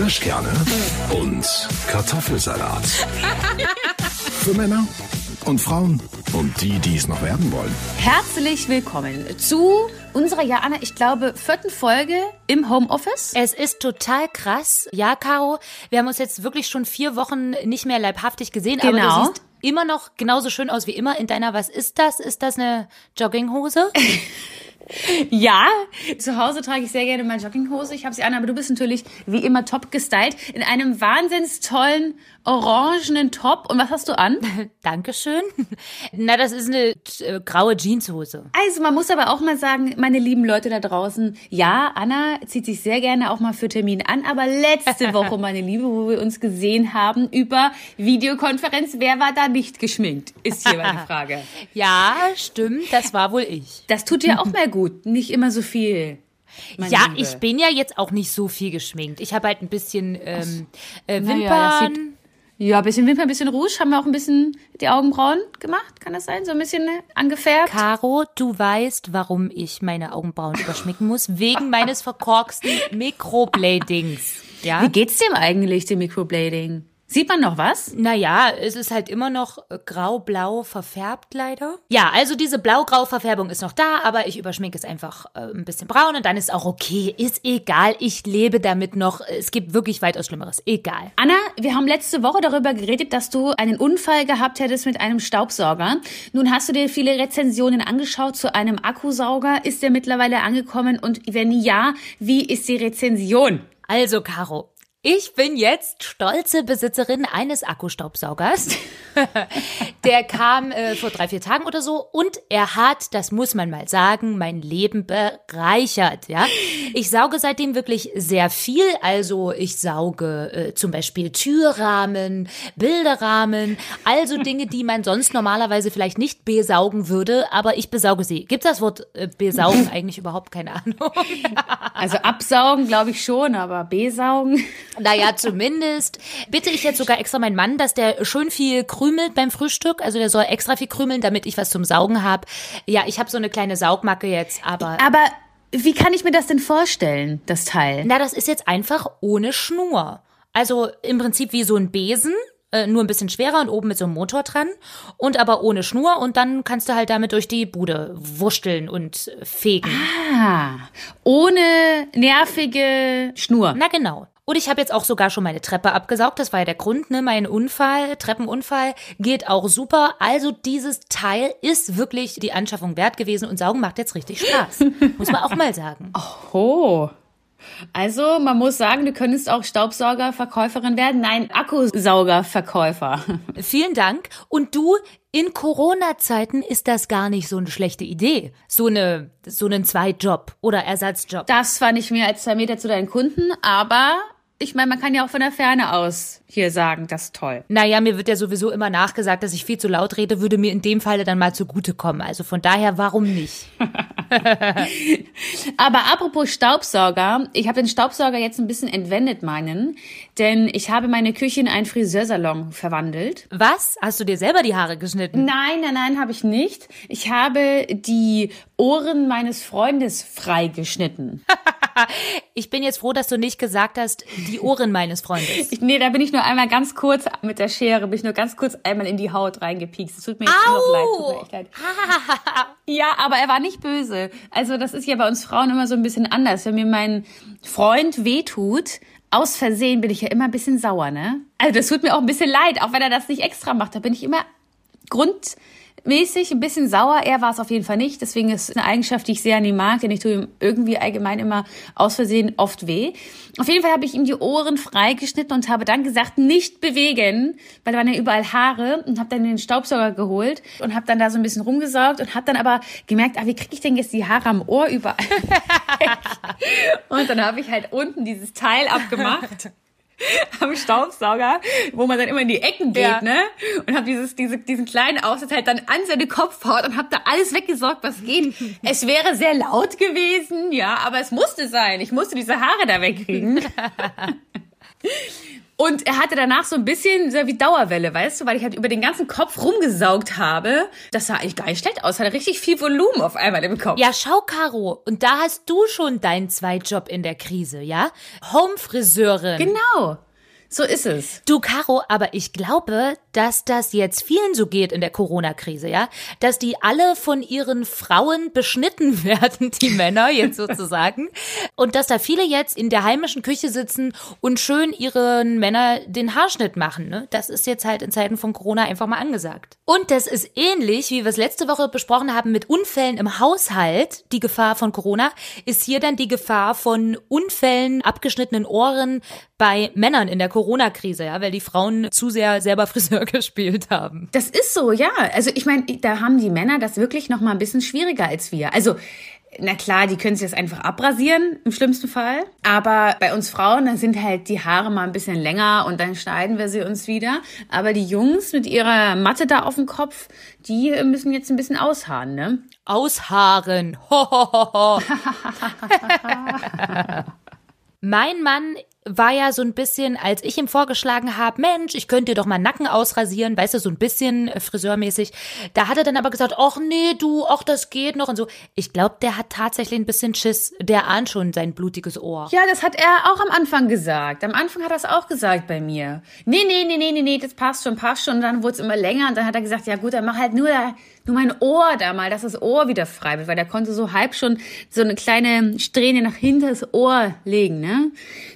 Kirschkerne und Kartoffelsalat. Für Männer und Frauen und die, die es noch werden wollen. Herzlich willkommen zu unserer, ja, Anna, ich glaube, vierten Folge im Homeoffice. Es ist total krass. Ja, Caro, wir haben uns jetzt wirklich schon vier Wochen nicht mehr leibhaftig gesehen, Genau. aber du siehst immer noch genauso schön aus wie immer in deiner, was ist das? Ist das eine Jogginghose? Ja, zu Hause trage ich sehr gerne meine Jogginghose. Ich habe sie an, aber du bist natürlich wie immer top gestylt in einem wahnsinns tollen orangenen Top. Und was hast du an? Dankeschön. Na, das ist eine äh, graue Jeanshose. Also man muss aber auch mal sagen, meine lieben Leute da draußen, ja, Anna zieht sich sehr gerne auch mal für Termin an, aber letzte Woche, meine Liebe, wo wir uns gesehen haben über Videokonferenz, wer war da nicht geschminkt? Ist hier meine Frage. Ja, stimmt, das war wohl ich. Das tut dir auch mal gut, nicht immer so viel. meine Ja, Liebe. ich bin ja jetzt auch nicht so viel geschminkt. Ich habe halt ein bisschen ähm, äh, Naja, Wimpern. sieht- Ja, ein bisschen Wimper, ein bisschen Rouge. Haben wir auch ein bisschen die Augenbrauen gemacht? Kann das sein? So ein bisschen ne, angefärbt? Caro, du weißt, warum ich meine Augenbrauen überschminken muss. Wegen meines verkorksten Mikrobladings. Ja? Wie geht's dem eigentlich, dem Microblading? Sieht man noch was? Naja, es ist halt immer noch äh, grau-blau verfärbt, leider. Ja, also diese blau-grau Verfärbung ist noch da, aber ich überschminke es einfach äh, ein bisschen braun und dann ist auch okay. Ist egal, ich lebe damit noch. Es gibt wirklich weitaus Schlimmeres. Egal. Anna, wir haben letzte Woche darüber geredet, dass du einen Unfall gehabt hättest mit einem Staubsauger. Nun hast du dir viele Rezensionen angeschaut zu einem Akkusauger. Ist der mittlerweile angekommen? Und wenn ja, wie ist die Rezension? Also, Caro, ich bin jetzt stolze Besitzerin eines Akkustaubsaugers. Der kam äh, vor drei, vier Tagen oder so und er hat, das muss man mal sagen, mein Leben bereichert. Ja, ich sauge seitdem wirklich sehr viel. Also ich sauge äh, zum Beispiel Türrahmen, Bilderrahmen, also Dinge, die man sonst normalerweise vielleicht nicht besaugen würde, aber ich besauge sie. Gibt das Wort äh, besaugen eigentlich überhaupt keine Ahnung? Also absaugen, glaube ich schon, aber besaugen. Naja, zumindest bitte ich jetzt sogar extra meinen Mann, dass der schön viel krümelt beim Frühstück. Also der soll extra viel krümeln, damit ich was zum Saugen habe. Ja, ich habe so eine kleine Saugmacke jetzt, aber. Aber wie kann ich mir das denn vorstellen, das Teil? Na, das ist jetzt einfach ohne Schnur. Also im Prinzip wie so ein Besen. äh, Nur ein bisschen schwerer und oben mit so einem Motor dran und aber ohne Schnur und dann kannst du halt damit durch die Bude wursteln und fegen. Ah, ohne nervige Schnur. Na genau. Und ich habe jetzt auch sogar schon meine Treppe abgesaugt. Das war ja der Grund, ne? Mein Unfall, Treppenunfall geht auch super. Also dieses Teil ist wirklich die Anschaffung wert gewesen und Saugen macht jetzt richtig Spaß. Muss man auch mal sagen. Oh. Also, man muss sagen, du könntest auch Staubsaugerverkäuferin werden. Nein, Akkusaugerverkäufer. Vielen Dank. Und du, in Corona-Zeiten ist das gar nicht so eine schlechte Idee. So eine, so einen Zweitjob oder Ersatzjob. Das war nicht mehr als zwei Meter zu deinen Kunden, aber ich meine, man kann ja auch von der Ferne aus hier sagen, das ist toll. Naja, mir wird ja sowieso immer nachgesagt, dass ich viel zu laut rede, würde mir in dem Falle dann mal zugutekommen. Also von daher, warum nicht? Aber apropos Staubsauger, ich habe den Staubsauger jetzt ein bisschen entwendet meinen, denn ich habe meine Küche in einen Friseursalon verwandelt. Was? Hast du dir selber die Haare geschnitten? Nein, nein, nein, habe ich nicht. Ich habe die Ohren meines Freundes freigeschnitten. Ich bin jetzt froh, dass du nicht gesagt hast, die Ohren meines Freundes. Ich, nee, da bin ich nur einmal ganz kurz mit der Schere, bin ich nur ganz kurz einmal in die Haut reingepiekst. Es tut mir jetzt immer noch leid, tut mir echt leid. Ja, aber er war nicht böse. Also das ist ja bei uns Frauen immer so ein bisschen anders. Wenn mir mein Freund wehtut, aus Versehen bin ich ja immer ein bisschen sauer, ne? Also das tut mir auch ein bisschen leid, auch wenn er das nicht extra macht. Da bin ich immer grundmäßig ein bisschen sauer. Er war es auf jeden Fall nicht. Deswegen ist es eine Eigenschaft, die ich sehr an ihm mag, denn ich tue ihm irgendwie allgemein immer aus Versehen oft weh. Auf jeden Fall habe ich ihm die Ohren freigeschnitten und habe dann gesagt, nicht bewegen, weil da waren ja überall Haare und habe dann den Staubsauger geholt und habe dann da so ein bisschen rumgesaugt und habe dann aber gemerkt, ah, wie kriege ich denn jetzt die Haare am Ohr überall? und dann habe ich halt unten dieses Teil abgemacht. am Staubsauger, wo man dann immer in die Ecken geht, Ja. ne? Und habe dieses, diese, diesen kleinen Aufsatz halt dann an seine Kopfhaut und habe da alles weggesorgt, was geht. es wäre sehr laut gewesen, ja, aber es musste sein. Ich musste diese Haare da wegkriegen. Und er hatte danach so ein bisschen so wie Dauerwelle, weißt du, weil ich halt über den ganzen Kopf rumgesaugt habe. Das sah eigentlich gar nicht schlecht aus. Hatte richtig viel Volumen auf einmal im Kopf. Ja, schau, Caro. Und da hast du schon deinen Zweitjob in der Krise, ja? Homefriseurin. Genau. So ist es. Du, Caro, aber ich glaube, dass das jetzt vielen so geht in der Corona-Krise, ja? Dass die alle von ihren Frauen beschnitten werden, die Männer jetzt sozusagen. Und dass da viele jetzt in der heimischen Küche sitzen und schön ihren Männer den Haarschnitt machen, ne? Das ist jetzt halt in Zeiten von Corona einfach mal angesagt. Und das ist ähnlich, wie wir es letzte Woche besprochen haben mit Unfällen im Haushalt. Die Gefahr von Corona ist hier dann die Gefahr von Unfällen, abgeschnittenen Ohren bei Männern in der Corona-Krise, ja, weil die Frauen zu sehr selber Friseur gespielt haben. Das ist so, ja. Also ich meine, da haben die Männer das wirklich noch mal ein bisschen schwieriger als wir. Also na klar, die können sich das einfach abrasieren, im schlimmsten Fall. Aber bei uns Frauen, da sind halt die Haare mal ein bisschen länger und dann schneiden wir sie uns wieder. Aber die Jungs mit ihrer Matte da auf dem Kopf, die müssen jetzt ein bisschen aushaaren, ne? Aushaaren. Ho, ho, ho, ho. mein Mann war ja so ein bisschen, als ich ihm vorgeschlagen habe, Mensch, ich könnte dir doch mal Nacken ausrasieren, weißt du, so ein bisschen äh, friseurmäßig. Da hat er dann aber gesagt, ach nee, du, ach das geht noch und so. Ich glaube, der hat tatsächlich ein bisschen Schiss. Der ahnt schon sein blutiges Ohr. Ja, das hat er auch am Anfang gesagt. Am Anfang hat er es auch gesagt bei mir. Nee, nee, nee, nee, nee, nee, das passt schon, passt schon. Und dann wurde es immer länger und dann hat er gesagt, ja gut, dann mach halt nur, nur mein Ohr da mal, dass das Ohr wieder frei wird, weil der konnte so halb schon so eine kleine Strähne nach hinter das Ohr legen, ne?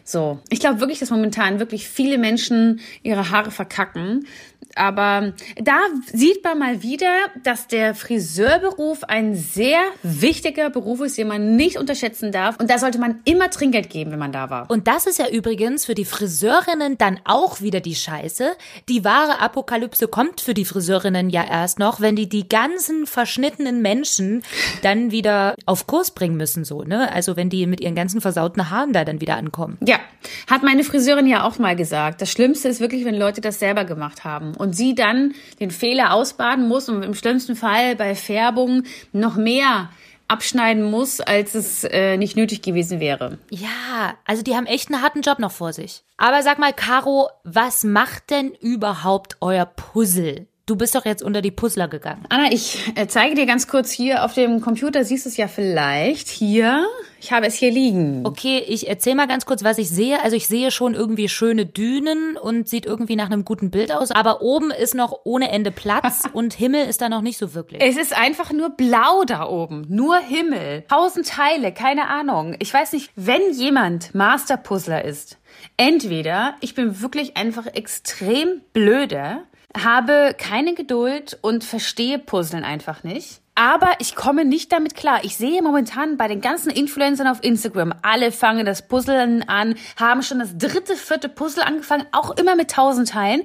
So. Ich glaube wirklich, dass momentan wirklich viele Menschen ihre Haare verkacken. Aber da sieht man mal wieder, dass der Friseurberuf ein sehr wichtiger Beruf ist, den man nicht unterschätzen darf. Und da sollte man immer Trinkgeld geben, wenn man da war. Und das ist ja übrigens für die Friseurinnen dann auch wieder die Scheiße. Die wahre Apokalypse kommt für die Friseurinnen ja erst noch, wenn die die ganzen verschnittenen Menschen dann wieder auf Kurs bringen müssen, so, ne? Also wenn die mit ihren ganzen versauten Haaren da dann wieder ankommen. Ja, hat meine Friseurin ja auch mal gesagt. Das Schlimmste ist wirklich, wenn Leute das selber gemacht haben und sie dann den Fehler ausbaden muss und im schlimmsten Fall bei Färbung noch mehr abschneiden muss, als es äh, nicht nötig gewesen wäre. Ja, also die haben echt einen harten Job noch vor sich. Aber sag mal, Caro, was macht denn überhaupt euer Puzzle? Du bist doch jetzt unter die Puzzler gegangen. Anna, ich äh, zeige dir ganz kurz hier auf dem Computer, siehst du es ja vielleicht hier. Ich habe es hier liegen. Okay, ich erzähle mal ganz kurz, was ich sehe. Also ich sehe schon irgendwie schöne Dünen und sieht irgendwie nach einem guten Bild aus. Aber oben ist noch ohne Ende Platz und Himmel ist da noch nicht so wirklich. Es ist einfach nur blau da oben. Nur Himmel. Tausend Teile, keine Ahnung. Ich weiß nicht, wenn jemand Masterpuzzler ist, entweder ich bin wirklich einfach extrem blöde habe keine Geduld und verstehe Puzzeln einfach nicht. Aber ich komme nicht damit klar. Ich sehe momentan bei den ganzen Influencern auf Instagram, alle fangen das Puzzeln an, haben schon das dritte, vierte Puzzle angefangen, auch immer mit tausend Teilen.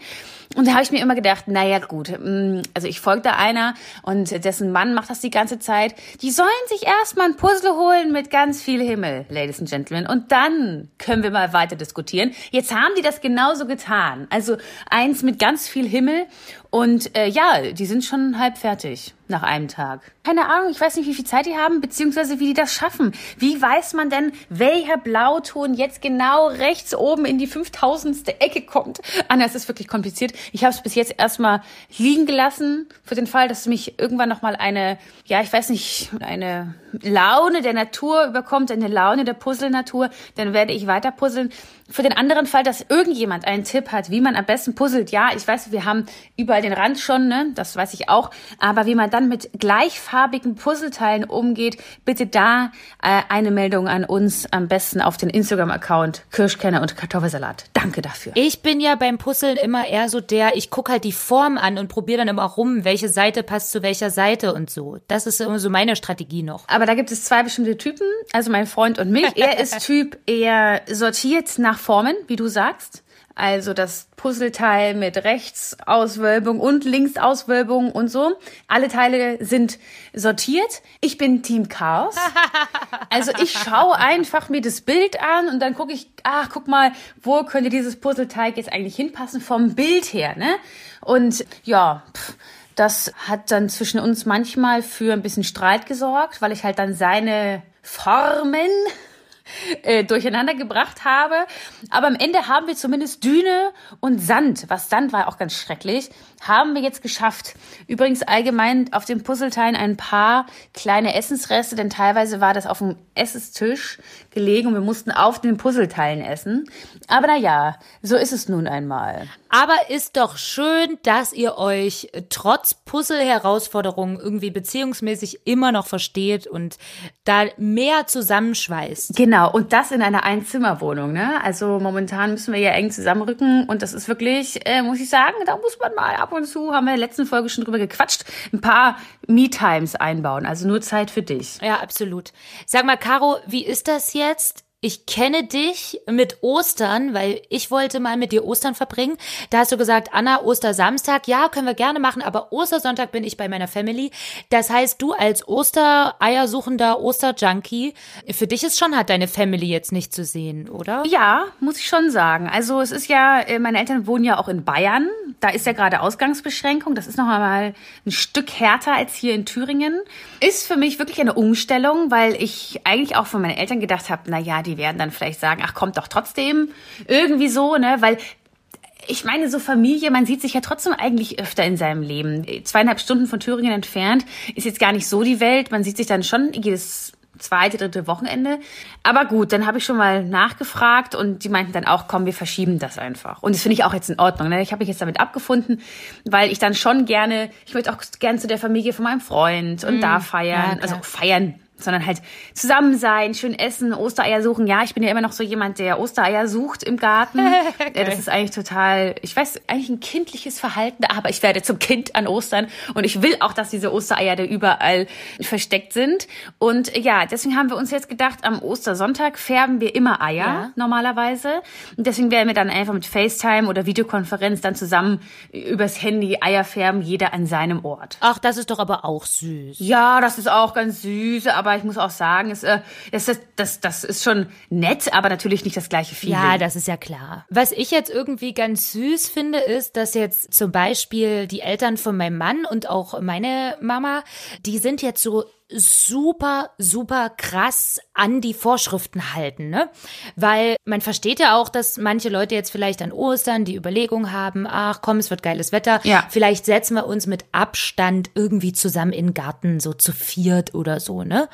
Und da habe ich mir immer gedacht, naja gut, mm, also ich folge da einer und dessen Mann macht das die ganze Zeit. Die sollen sich erstmal ein Puzzle holen mit ganz viel Himmel, Ladies and Gentlemen. Und dann können wir mal weiter diskutieren. Jetzt haben die das genauso getan. Also eins mit ganz viel Himmel und äh, ja, die sind schon halb fertig nach einem Tag. Keine Ahnung, ich weiß nicht, wie viel Zeit die haben, beziehungsweise wie die das schaffen. Wie weiß man denn, welcher Blauton jetzt genau rechts oben in die 5000. Ecke kommt? Anna, es ist wirklich kompliziert. Ich habe es bis jetzt erstmal liegen gelassen, für den Fall, dass mich irgendwann nochmal eine, ja, ich weiß nicht, eine Laune der Natur überkommt, eine Laune der Puzzle-Natur, dann werde ich weiter puzzeln. Für den anderen Fall, dass irgendjemand einen Tipp hat, wie man am besten puzzelt, ja, ich weiß, wir haben überall den Rand schon, ne, das weiß ich auch, aber wie man dann mit gleichfarbigen Puzzleteilen umgeht, bitte da äh, eine Meldung an uns, am besten auf den Instagram-Account Kirschkerne und Kartoffelsalat. Danke dafür. Ich bin ja beim Puzzeln immer eher so der, ich gucke halt die Form an und probiere dann immer rum, welche Seite passt zu welcher Seite und so. Das ist immer so meine Strategie noch. Aber da gibt es zwei bestimmte Typen, also mein Freund und mich. Er ist Typ eher sortiert nach Formen, wie du sagst. Also das Puzzleteil mit Rechtsauswölbung und Linksauswölbung und so. Alle Teile sind sortiert. Ich bin Team Chaos. Also ich schaue einfach mir das Bild an und dann gucke ich, ach, guck mal, wo könnte dieses Puzzleteil jetzt eigentlich hinpassen vom Bild her, ne? Und ja, pff, das hat dann zwischen uns manchmal für ein bisschen Streit gesorgt, weil ich halt dann seine Formen äh, durcheinander gebracht habe. Aber am Ende haben wir zumindest Düne und Sand, was Sand war auch ganz schrecklich, haben wir jetzt geschafft. Übrigens allgemein auf den Puzzleteilen ein paar kleine Essensreste, denn teilweise war das auf dem Essenstisch gelegen und wir mussten auf den Puzzleteilen essen. Aber na ja, so ist es nun einmal. Aber ist doch schön, dass ihr euch trotz Puzzle-Herausforderungen irgendwie beziehungsmäßig immer noch versteht und da mehr zusammenschweißt. Genau, und das in einer Einzimmerwohnung. Ne? Also momentan müssen wir ja eng zusammenrücken und das ist wirklich, äh, muss ich sagen, da muss man mal ab und zu, haben wir in der letzten Folge schon drüber gequatscht, ein paar Me-Times einbauen. Also nur Zeit für dich. Ja, absolut. Sag mal, Caro, wie ist das jetzt? Ich kenne dich mit Ostern, weil ich wollte mal mit dir Ostern verbringen. Da hast du gesagt, Anna, Ostersamstag, ja, können wir gerne machen, aber Ostersonntag bin ich bei meiner Family. Das heißt, du als Ostereiersuchender Osterjunkie, für dich ist schon hat deine Family jetzt nicht zu sehen, oder? Ja, muss ich schon sagen. Also es ist ja, äh, meine Eltern wohnen ja auch in Bayern. Da ist ja gerade Ausgangsbeschränkung. Das ist noch einmal ein Stück härter als hier in Thüringen. Ist für mich wirklich eine Umstellung, weil ich eigentlich auch von meinen Eltern gedacht habe, na ja, die werden dann vielleicht sagen, ach, kommt doch trotzdem. Irgendwie so, ne? Weil ich meine, so Familie, man sieht sich ja trotzdem eigentlich öfter in seinem Leben. Zweieinhalb Stunden von Thüringen entfernt ist jetzt gar nicht so die Welt. Man sieht sich dann schon jedes zweite, dritte Wochenende. Aber gut, dann habe ich schon mal nachgefragt und die meinten dann auch, komm, wir verschieben das einfach. Und das finde ich auch jetzt in Ordnung. Ne? Ich habe mich jetzt damit abgefunden, weil ich dann schon gerne, ich möchte auch gerne zu der Familie von meinem Freund und mm, da feiern. Ja, also feiern sondern halt zusammen sein, schön essen, Ostereier suchen. Ja, ich bin ja immer noch so jemand, der Ostereier sucht im Garten. ja, das ist eigentlich total, ich weiß, eigentlich ein kindliches Verhalten, aber ich werde zum Kind an Ostern und ich will auch, dass diese Ostereier da überall versteckt sind. Und ja, deswegen haben wir uns jetzt gedacht, am Ostersonntag färben wir immer Eier ja. normalerweise. Und deswegen werden wir dann einfach mit FaceTime oder Videokonferenz dann zusammen übers Handy Eier färben, jeder an seinem Ort. Ach, das ist doch aber auch süß. Ja, das ist auch ganz süß, aber aber ich muss auch sagen, es, äh, das, das, das ist schon nett, aber natürlich nicht das gleiche Feeling. Ja, das ist ja klar. Was ich jetzt irgendwie ganz süß finde, ist, dass jetzt zum Beispiel die Eltern von meinem Mann und auch meine Mama, die sind jetzt so super, super krass an die Vorschriften halten, ne? Weil man versteht ja auch, dass manche Leute jetzt vielleicht an Ostern die Überlegung haben, ach komm, es wird geiles Wetter. Ja. Vielleicht setzen wir uns mit Abstand irgendwie zusammen in den Garten, so zu viert oder so, ne?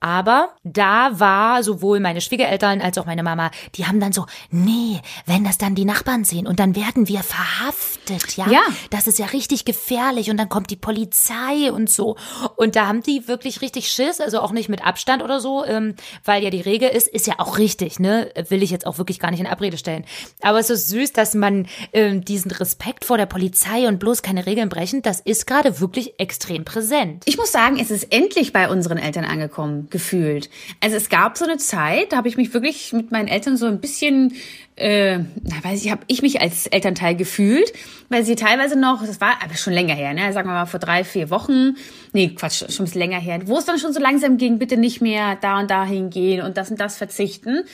Aber da war sowohl meine Schwiegereltern als auch meine Mama, die haben dann so, nee, wenn das dann die Nachbarn sehen und dann werden wir verhaftet, ja? Ja. Das ist ja richtig gefährlich und dann kommt die Polizei und so. Und da haben die wirklich richtig Schiss, also auch nicht mit Abstand oder so, ähm, weil ja die Regel ist, ist ja auch richtig, ne? Will ich jetzt auch wirklich gar nicht in Abrede stellen. Aber es ist so süß, dass man ähm, diesen Respekt vor der Polizei und bloß keine Regeln brechen, das ist gerade wirklich extrem präsent. Ich muss sagen, es ist endlich bei unseren Eltern angekommen gefühlt. Also es gab so eine Zeit, da habe ich mich wirklich mit meinen Eltern so ein bisschen, äh, na, weiß ich, habe ich mich als Elternteil gefühlt, weil sie teilweise noch, das war aber schon länger her, ne, sagen wir mal vor drei, vier Wochen, nee, Quatsch, schon ein bisschen länger her, wo es dann schon so langsam ging, bitte nicht mehr da und da hingehen und das und das verzichten.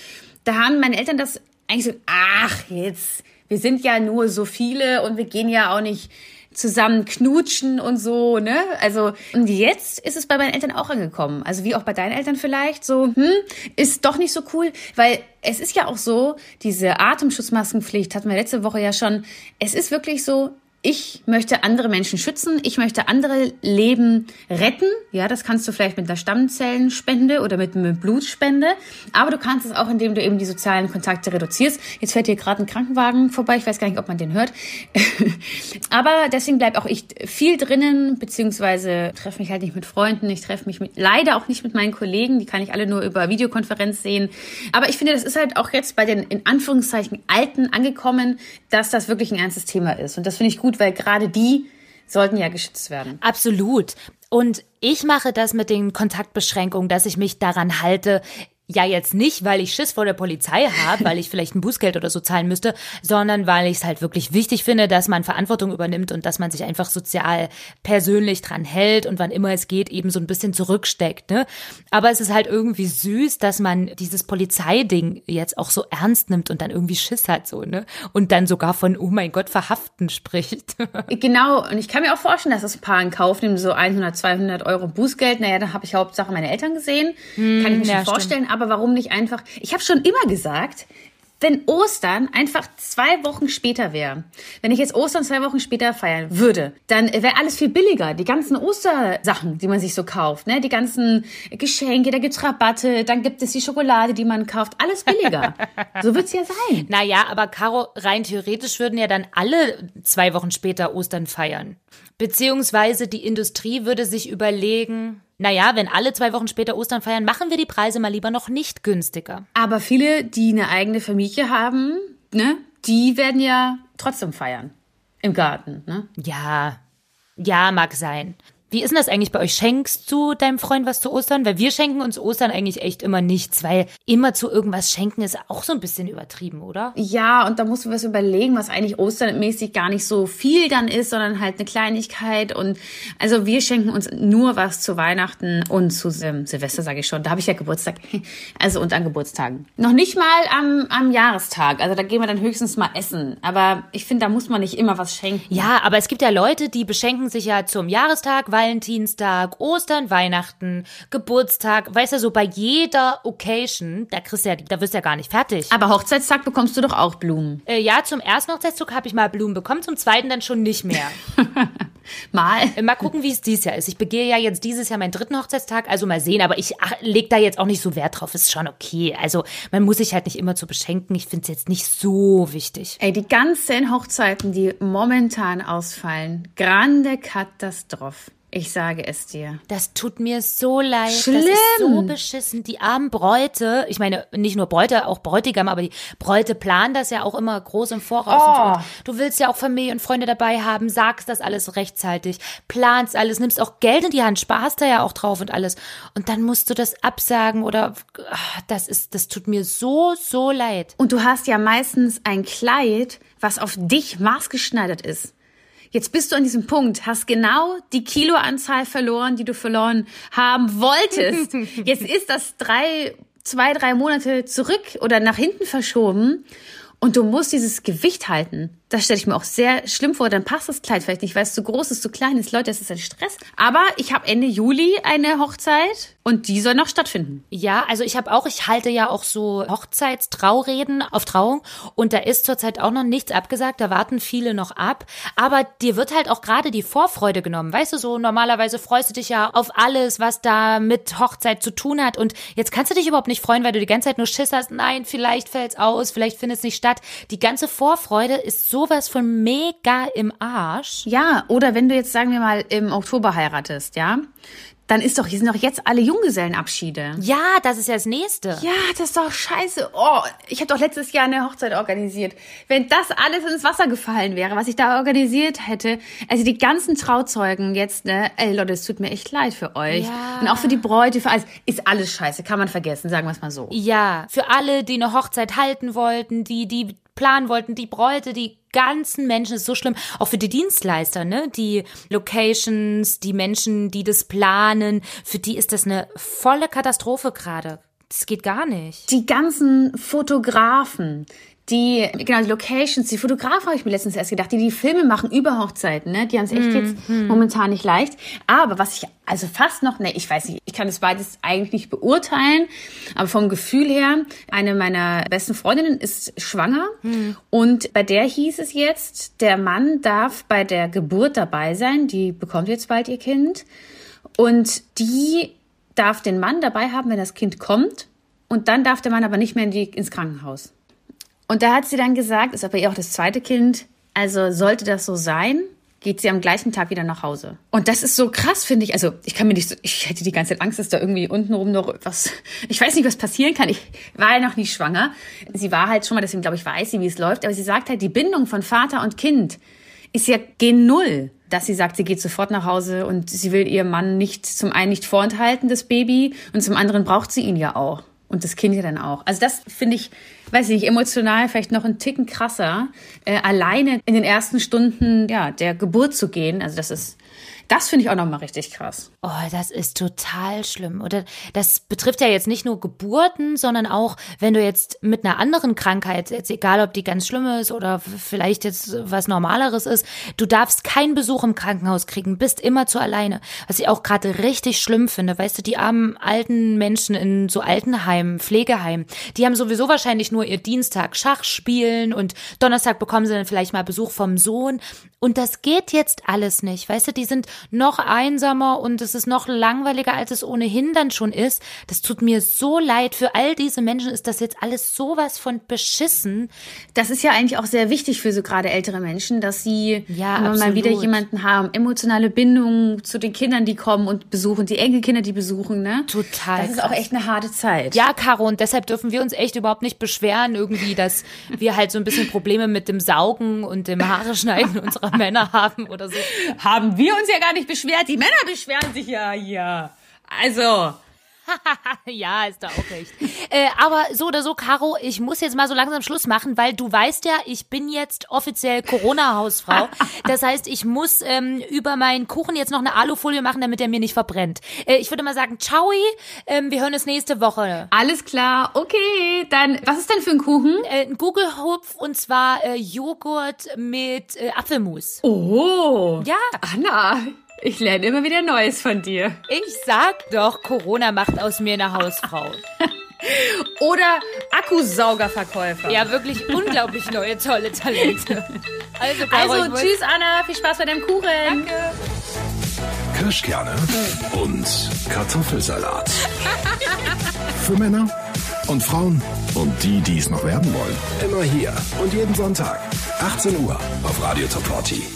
Da haben meine Eltern das eigentlich so, ach, jetzt, wir sind ja nur so viele und wir gehen ja auch nicht zusammen knutschen und so, ne? Also, und jetzt ist es bei meinen Eltern auch angekommen. Also, wie auch bei deinen Eltern vielleicht, so, hm, ist doch nicht so cool, weil es ist ja auch so, diese Atemschutzmaskenpflicht hatten wir letzte Woche ja schon. Es ist wirklich so, ich möchte andere Menschen schützen, ich möchte andere Leben retten. Ja, das kannst du vielleicht mit einer Stammzellenspende oder mit einer Blutspende. Aber du kannst es auch, indem du eben die sozialen Kontakte reduzierst. Jetzt fährt hier gerade ein Krankenwagen vorbei. Ich weiß gar nicht, ob man den hört. Aber deswegen bleibe auch ich viel drinnen, beziehungsweise treffe mich halt nicht mit Freunden. Ich treffe mich mit, leider auch nicht mit meinen Kollegen. Die kann ich alle nur über Videokonferenz sehen. Aber ich finde, das ist halt auch jetzt bei den, in Anführungszeichen, Alten angekommen, dass das wirklich ein ernstes Thema ist. Und das finde ich gut, weil gerade die sollten ja geschützt werden. Absolut. Und ich mache das mit den Kontaktbeschränkungen, dass ich mich daran halte, ja, jetzt nicht, weil ich Schiss vor der Polizei habe, weil ich vielleicht ein Bußgeld oder so zahlen müsste, sondern weil ich es halt wirklich wichtig finde, dass man Verantwortung übernimmt und dass man sich einfach sozial persönlich dran hält und wann immer es geht, eben so ein bisschen zurücksteckt. Ne? Aber es ist halt irgendwie süß, dass man dieses Polizeiding jetzt auch so ernst nimmt und dann irgendwie Schiss hat so, ne? Und dann sogar von, oh mein Gott, verhaften spricht. genau, und ich kann mir auch vorstellen, dass das Paar in Kauf nimmt, so 100, 200 Euro Bußgeld. Naja, dann habe ich Hauptsache meine Eltern gesehen. Hm, kann ich mir ja, schon vorstellen. Stimmt aber warum nicht einfach? Ich habe schon immer gesagt, wenn Ostern einfach zwei Wochen später wäre, wenn ich jetzt Ostern zwei Wochen später feiern würde, dann wäre alles viel billiger. Die ganzen Ostersachen, die man sich so kauft, ne, die ganzen Geschenke, da gibt's Rabatte, dann gibt es die Schokolade, die man kauft, alles billiger. so wird's ja sein. Naja, aber Caro, rein theoretisch würden ja dann alle zwei Wochen später Ostern feiern. Beziehungsweise die Industrie würde sich überlegen, naja, wenn alle zwei Wochen später Ostern feiern, machen wir die Preise mal lieber noch nicht günstiger. Aber viele, die eine eigene Familie haben, ne, die werden ja trotzdem feiern. Im Garten, ne? Ja, ja, mag sein. Wie ist denn das eigentlich bei euch? Schenkst du deinem Freund was zu Ostern? Weil wir schenken uns Ostern eigentlich echt immer nichts, weil immer zu irgendwas schenken ist auch so ein bisschen übertrieben, oder? Ja, und da musst du was überlegen, was eigentlich osternmäßig gar nicht so viel dann ist, sondern halt eine Kleinigkeit. Und also wir schenken uns nur was zu Weihnachten und zu ähm, Silvester, sage ich schon. Da habe ich ja Geburtstag. Also und an Geburtstagen. Noch nicht mal am, am Jahrestag. Also da gehen wir dann höchstens mal essen. Aber ich finde, da muss man nicht immer was schenken. Ja, aber es gibt ja Leute, die beschenken sich ja zum Jahrestag, Valentinstag, Ostern, Weihnachten, Geburtstag, weißt du, so bei jeder Occasion, da kriegst du ja, da wirst du ja gar nicht fertig. Aber Hochzeitstag bekommst du doch auch Blumen. Äh, ja, zum ersten Hochzeitstag habe ich mal Blumen bekommen, zum zweiten dann schon nicht mehr. mal. Äh, mal gucken, wie es dieses Jahr ist. Ich begehe ja jetzt dieses Jahr meinen dritten Hochzeitstag, also mal sehen, aber ich leg da jetzt auch nicht so Wert drauf, ist schon okay. Also man muss sich halt nicht immer zu beschenken. Ich finde es jetzt nicht so wichtig. Ey, die ganzen Hochzeiten, die momentan ausfallen, grande Katastrophe. Ich sage es dir. Das tut mir so leid. Schlimm. Das ist so beschissen. Die armen Bräute, ich meine, nicht nur Bräute, auch Bräutigam, aber die Bräute planen das ja auch immer groß im Voraus. Oh. So. Du willst ja auch Familie und Freunde dabei haben, sagst das alles rechtzeitig, planst alles, nimmst auch Geld in die Hand, sparst da ja auch drauf und alles. Und dann musst du das absagen oder ach, das ist, das tut mir so, so leid. Und du hast ja meistens ein Kleid, was auf dich maßgeschneidert ist. Jetzt bist du an diesem Punkt, hast genau die Kiloanzahl verloren, die du verloren haben wolltest. Jetzt ist das drei, zwei, drei Monate zurück oder nach hinten verschoben und du musst dieses Gewicht halten. Das stelle ich mir auch sehr schlimm vor. Dann passt das Kleid vielleicht nicht, weil es zu groß ist, zu klein ist. Leute, das ist ein Stress. Aber ich habe Ende Juli eine Hochzeit und die soll noch stattfinden. Ja, also ich habe auch, ich halte ja auch so Hochzeitstraureden auf Trauung und da ist zurzeit auch noch nichts abgesagt, da warten viele noch ab. Aber dir wird halt auch gerade die Vorfreude genommen. Weißt du, so normalerweise freust du dich ja auf alles, was da mit Hochzeit zu tun hat und jetzt kannst du dich überhaupt nicht freuen, weil du die ganze Zeit nur Schiss hast. Nein, vielleicht fällt's aus, vielleicht findet es nicht statt. Die ganze Vorfreude ist sowas von mega im Arsch. Ja, oder wenn du jetzt, sagen wir mal, im Oktober heiratest, ja, dann ist doch, hier sind doch jetzt alle Junggesellenabschiede. Ja, das ist ja das nächste. Ja, das ist doch scheiße. Oh, ich habe doch letztes Jahr eine Hochzeit organisiert. Wenn das alles ins Wasser gefallen wäre, was ich da organisiert hätte, also die ganzen Trauzeugen jetzt, ne, ey Leute, es tut mir echt leid für euch. Ja. Und auch für die Bräute, für alles, ist alles scheiße, kann man vergessen, sagen wir es mal so. Ja, für alle, die eine Hochzeit halten wollten, die die planen wollten, die Bräute, die ganzen Menschen, ist so schlimm, auch für die Dienstleister, ne, die Locations, die Menschen, die das planen, für die ist das eine volle Katastrophe gerade. Das geht gar nicht. Die ganzen Fotografen, die, genau, die Locations, die Fotografen habe ich mir letztens erst gedacht, die die Filme machen über Hochzeiten, ne? Die haben es echt jetzt momentan nicht leicht. Aber was ich also fast noch, ne, ich weiß nicht, ich kann das beides eigentlich nicht beurteilen, aber vom Gefühl her, eine meiner besten Freundinnen ist schwanger und bei der hieß es jetzt, der Mann darf bei der Geburt dabei sein, die bekommt jetzt bald ihr Kind und die darf den Mann dabei haben, wenn das Kind kommt und dann darf der Mann aber nicht mehr in die, ins Krankenhaus. Und da hat sie dann gesagt, ist aber ihr auch das zweite Kind, also sollte das so sein, geht sie am gleichen Tag wieder nach Hause. Und das ist so krass, finde ich. Also ich kann mir nicht so, ich hätte die ganze Zeit Angst, dass da irgendwie untenrum noch was, ich weiß nicht, was passieren kann. Ich war ja noch nie schwanger. Sie war halt schon mal, deswegen glaube ich, weiß sie, wie es läuft. Aber sie sagt halt, die Bindung von Vater und Kind ist ja gen Null. Dass sie sagt, sie geht sofort nach Hause und sie will ihrem Mann nicht, zum einen nicht vorenthalten, das Baby, und zum anderen braucht sie ihn ja auch. Und das Kind ja dann auch. Also das finde ich, weiß ich nicht, emotional vielleicht noch einen Ticken krasser, äh, alleine in den ersten Stunden ja, der Geburt zu gehen. Also das ist Das finde ich auch nochmal richtig krass. Oh, das ist total schlimm. Oder das betrifft ja jetzt nicht nur Geburten, sondern auch, wenn du jetzt mit einer anderen Krankheit, jetzt egal ob die ganz schlimm ist oder vielleicht jetzt was Normaleres ist, du darfst keinen Besuch im Krankenhaus kriegen, bist immer zu alleine. Was ich auch gerade richtig schlimm finde, weißt du, die armen alten Menschen in so Altenheimen, Pflegeheimen, die haben sowieso wahrscheinlich nur ihr Dienstag Schach spielen und Donnerstag bekommen sie dann vielleicht mal Besuch vom Sohn. Und das geht jetzt alles nicht. Weißt du, die sind noch einsamer und es ist noch langweiliger, als es ohnehin dann schon ist. Das tut mir so leid. Für all diese Menschen ist das jetzt alles sowas von beschissen. Das ist ja eigentlich auch sehr wichtig für so gerade ältere Menschen, dass sie ja, immer mal wieder jemanden haben, emotionale Bindungen zu den Kindern, die kommen und besuchen, die Enkelkinder, die besuchen, ne? Total. Das ist auch echt eine harte Zeit. Ja, Caro, und deshalb dürfen wir uns echt überhaupt nicht beschweren, irgendwie, dass wir halt so ein bisschen Probleme mit dem Saugen und dem Haare schneiden unserer Männer haben oder so. Haben wir uns ja gar nicht beschwert. Die Männer beschweren sich ja hier. Also. ja, ist da auch recht. Äh, aber so oder so, Caro, ich muss jetzt mal so langsam Schluss machen, weil du weißt ja, ich bin jetzt offiziell Corona-Hausfrau. Das heißt, ich muss ähm, über meinen Kuchen jetzt noch eine Alufolie machen, damit er mir nicht verbrennt. Äh, ich würde mal sagen, ciao, ähm, wir hören uns nächste Woche. Alles klar, okay. Dann, was ist denn für ein Kuchen? Äh, ein Google-Hupf und zwar äh, Joghurt mit äh, Apfelmus. Oh. Ja. Anna, ich lerne immer wieder Neues von dir. Ich sag doch, Corona macht aus mir eine Hausfrau. Oder Akkusaugerverkäufer. Ja, wirklich unglaublich neue, tolle Talente. Also, Caro, also tschüss Anna, viel Spaß bei deinem Kuchen. Danke. Kirschkerne und Kartoffelsalat. Für Männer und Frauen und die, die es noch werden wollen. Immer hier und jeden Sonntag. 18 Uhr auf Radio Top 40.